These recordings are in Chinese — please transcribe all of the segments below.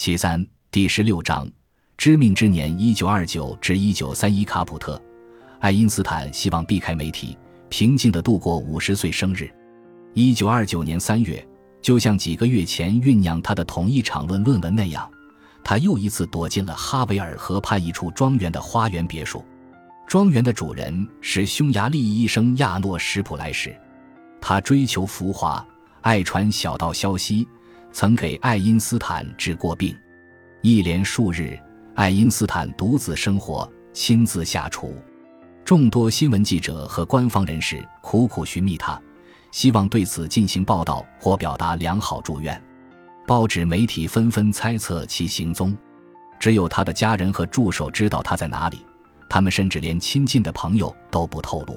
其三第十六章，知命之年一九二九至一九三一，卡普特，爱因斯坦希望避开媒体，平静地度过五十岁生日。一九二九年三月，就像几个月前酝酿他的同一场论论文那样，他又一次躲进了哈维尔河畔一处庄园的花园别墅。庄园的主人是匈牙利医生亚诺·什普莱什，他追求浮华，爱传小道消息，曾给爱因斯坦治过病。一连数日，爱因斯坦独自生活，亲自下厨。众多新闻记者和官方人士苦苦寻觅他。希望对此进行报道或表达良好祝愿，报纸媒体纷纷猜测其行踪，只有他的家人和助手知道他在哪里，他们甚至连亲近的朋友都不透露。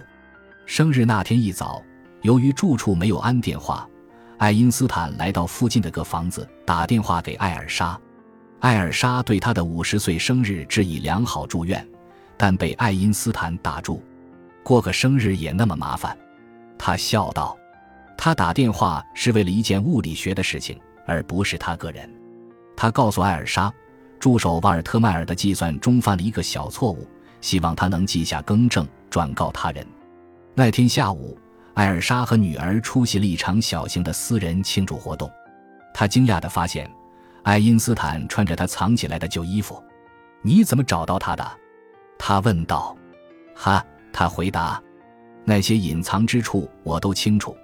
生日那天一早，由于住处没有安电话，爱因斯坦来到附近的个房子打电话给艾尔莎，艾尔莎对他的五十岁生日致以良好祝愿，但被爱因斯坦打住，过个生日也那么麻烦，他笑道。他打电话是为了一件物理学的事情，而不是他个人。他告诉艾尔莎，助手瓦尔特迈尔的计算中犯了一个小错误，希望他能记下更正，转告他人。那天下午，艾尔莎和女儿出席了一场小型的私人庆祝活动。他惊讶地发现，爱因斯坦穿着他藏起来的旧衣服。“你怎么找到他的？”他问道。“哈，”他回答，“那些隐藏之处我都清楚。”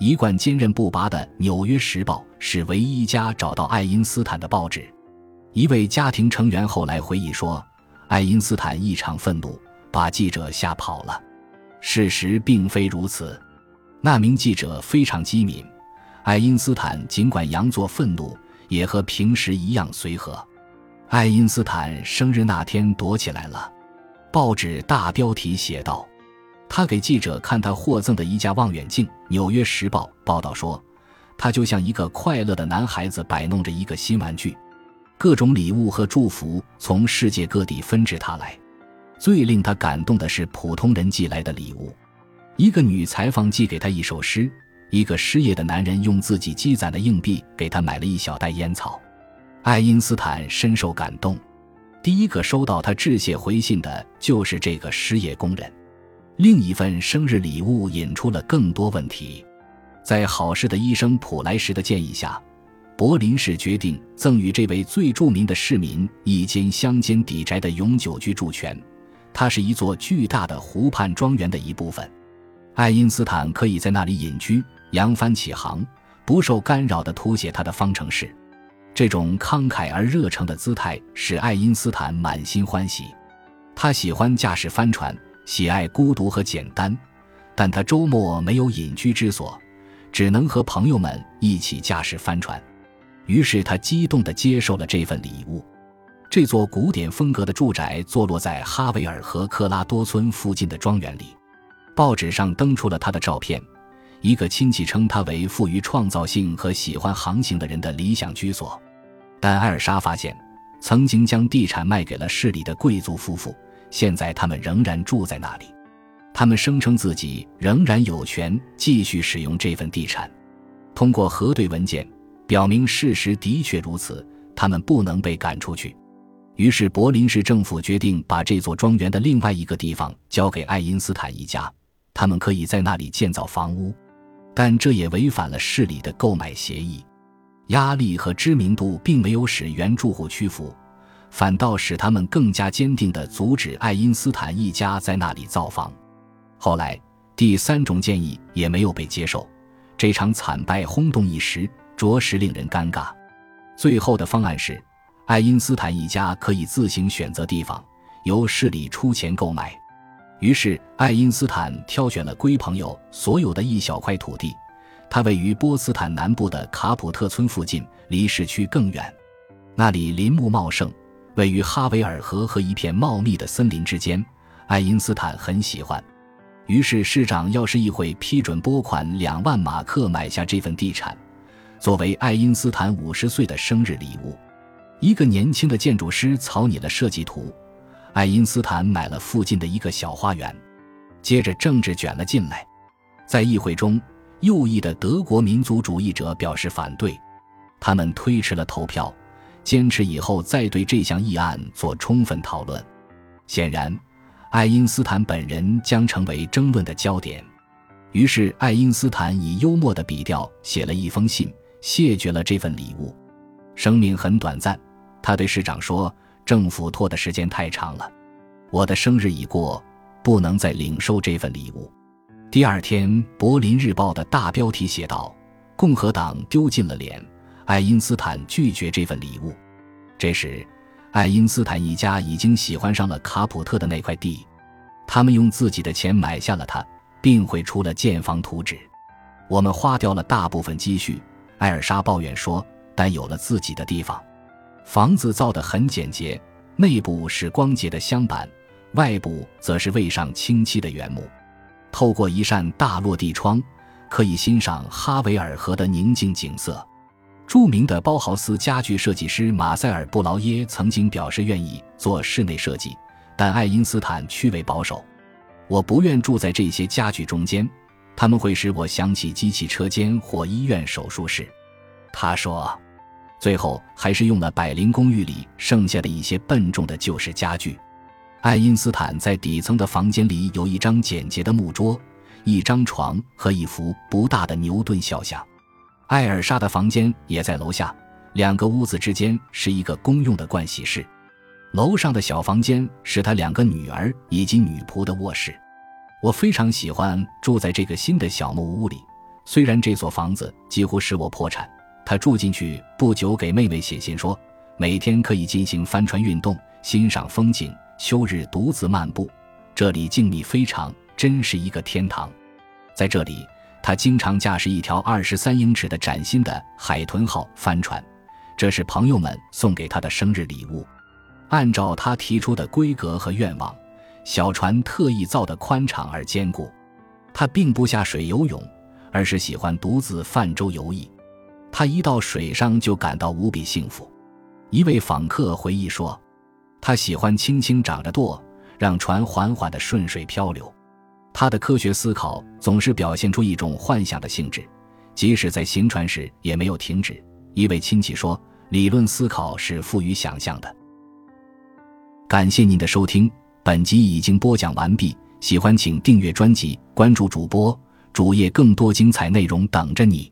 一贯坚韧不拔的《纽约时报》是唯一一家找到爱因斯坦的报纸。一位家庭成员后来回忆说：“爱因斯坦异常愤怒，把记者吓跑了。”事实并非如此。那名记者非常机敏。爱因斯坦尽管佯作愤怒，也和平时一样随和。爱因斯坦生日那天躲起来了。报纸大标题写道。他给记者看他获赠的一架望远镜，《纽约时报》报道说，他就像一个快乐的男孩子摆弄着一个新玩具，各种礼物和祝福从世界各地纷至沓来。最令他感动的是普通人寄来的礼物，一个女裁缝寄给他一首诗，一个失业的男人用自己积攒的硬币给他买了一小袋烟草。爱因斯坦深受感动，第一个收到他致谢回信的就是这个失业工人。另一份生日礼物引出了更多问题，在好事的医生普莱什的建议下，柏林市决定赠予这位最著名的市民一间乡间底宅的永久居住权。它是一座巨大的湖畔庄园的一部分，爱因斯坦可以在那里隐居，扬帆起航，不受干扰地图写他的方程式。这种慷慨而热诚的姿态使爱因斯坦满心欢喜。他喜欢驾驶帆船。喜爱孤独和简单，但他周末没有隐居之所，只能和朋友们一起驾驶帆船。于是他激动地接受了这份礼物。这座古典风格的住宅坐落在哈维尔和克拉多村附近的庄园里。报纸上登出了他的照片。一个亲戚称他为富于创造性和喜欢航行的人的理想居所。但艾尔莎发现，曾经将地产卖给了市里的贵族夫妇。现在他们仍然住在那里，他们声称自己仍然有权继续使用这份地产。通过核对文件，表明事实的确如此，他们不能被赶出去。于是柏林市政府决定把这座庄园的另外一个地方交给爱因斯坦一家，他们可以在那里建造房屋，但这也违反了市里的购买协议。压力和知名度并没有使原住户屈服。反倒使他们更加坚定地阻止爱因斯坦一家在那里造房。后来，第三种建议也没有被接受。这场惨败轰动一时，着实令人尴尬。最后的方案是，爱因斯坦一家可以自行选择地方，由市里出钱购买。于是，爱因斯坦挑选了龟朋友所有的一小块土地，它位于波茨坦南部的卡普特村附近，离市区更远。那里林木茂盛。位于哈维尔河和一片茂密的森林之间，爱因斯坦很喜欢。于是市长要市议会批准拨款两万马克买下这份地产，作为爱因斯坦五十岁的生日礼物。一个年轻的建筑师草拟了设计图，爱因斯坦买了附近的一个小花园。接着政治卷了进来，在议会中，右翼的德国民族主义者表示反对，他们推迟了投票。坚持以后再对这项议案做充分讨论。显然，爱因斯坦本人将成为争论的焦点。于是，爱因斯坦以幽默的笔调写了一封信，谢绝了这份礼物。生命很短暂，他对市长说：“政府拖的时间太长了，我的生日已过，不能再领受这份礼物。”第二天，《柏林日报》的大标题写道：“共和党丢尽了脸，爱因斯坦拒绝这份礼物。”这时，爱因斯坦一家已经喜欢上了卡普特的那块地，他们用自己的钱买下了它。并绘出了建房图纸。我们花掉了大部分积蓄，艾尔莎抱怨说。但有了自己的地方，房子造得很简洁，内部是光洁的镶板，外部则是未上清漆的原木。透过一扇大落地窗，可以欣赏哈维尔河的宁静景色。著名的包豪斯家具设计师马塞尔·布劳耶曾经表示愿意做室内设计，但爱因斯坦趋为保守。我不愿住在这些家具中间，他们会使我想起机器车间或医院手术室。他说，最后还是用了百灵公寓里剩下的一些笨重的旧式家具。爱因斯坦在底层的房间里有一张简洁的木桌、一张床和一幅不大的牛顿肖像。艾尔莎的房间也在楼下，两个屋子之间是一个公用的盥洗室。楼上的小房间是他两个女儿以及女仆的卧室。我非常喜欢住在这个新的小木屋里，虽然这所房子几乎使我破产。他住进去不久，给妹妹写信说，每天可以进行帆船运动，欣赏风景，休日独自漫步。这里静谧非常，真是一个天堂。在这里，他经常驾驶一条二十三英尺的崭新的海豚号帆船，这是朋友们送给他的生日礼物。按照他提出的规格和愿望，小船特意造得宽敞而坚固。他并不下水游泳，而是喜欢独自泛舟游弋。他一到水上就感到无比幸福。一位访客回忆说：“他喜欢轻轻掌着舵，让船缓缓地顺水漂流。他的科学思考总是表现出一种幻想的性质，即使在行船时也没有停止。”一位亲戚说：“理论思考是富于想象的。”感谢您的收听，本集已经播讲完毕。喜欢请订阅专辑，关注主播主页，更多精彩内容等着你。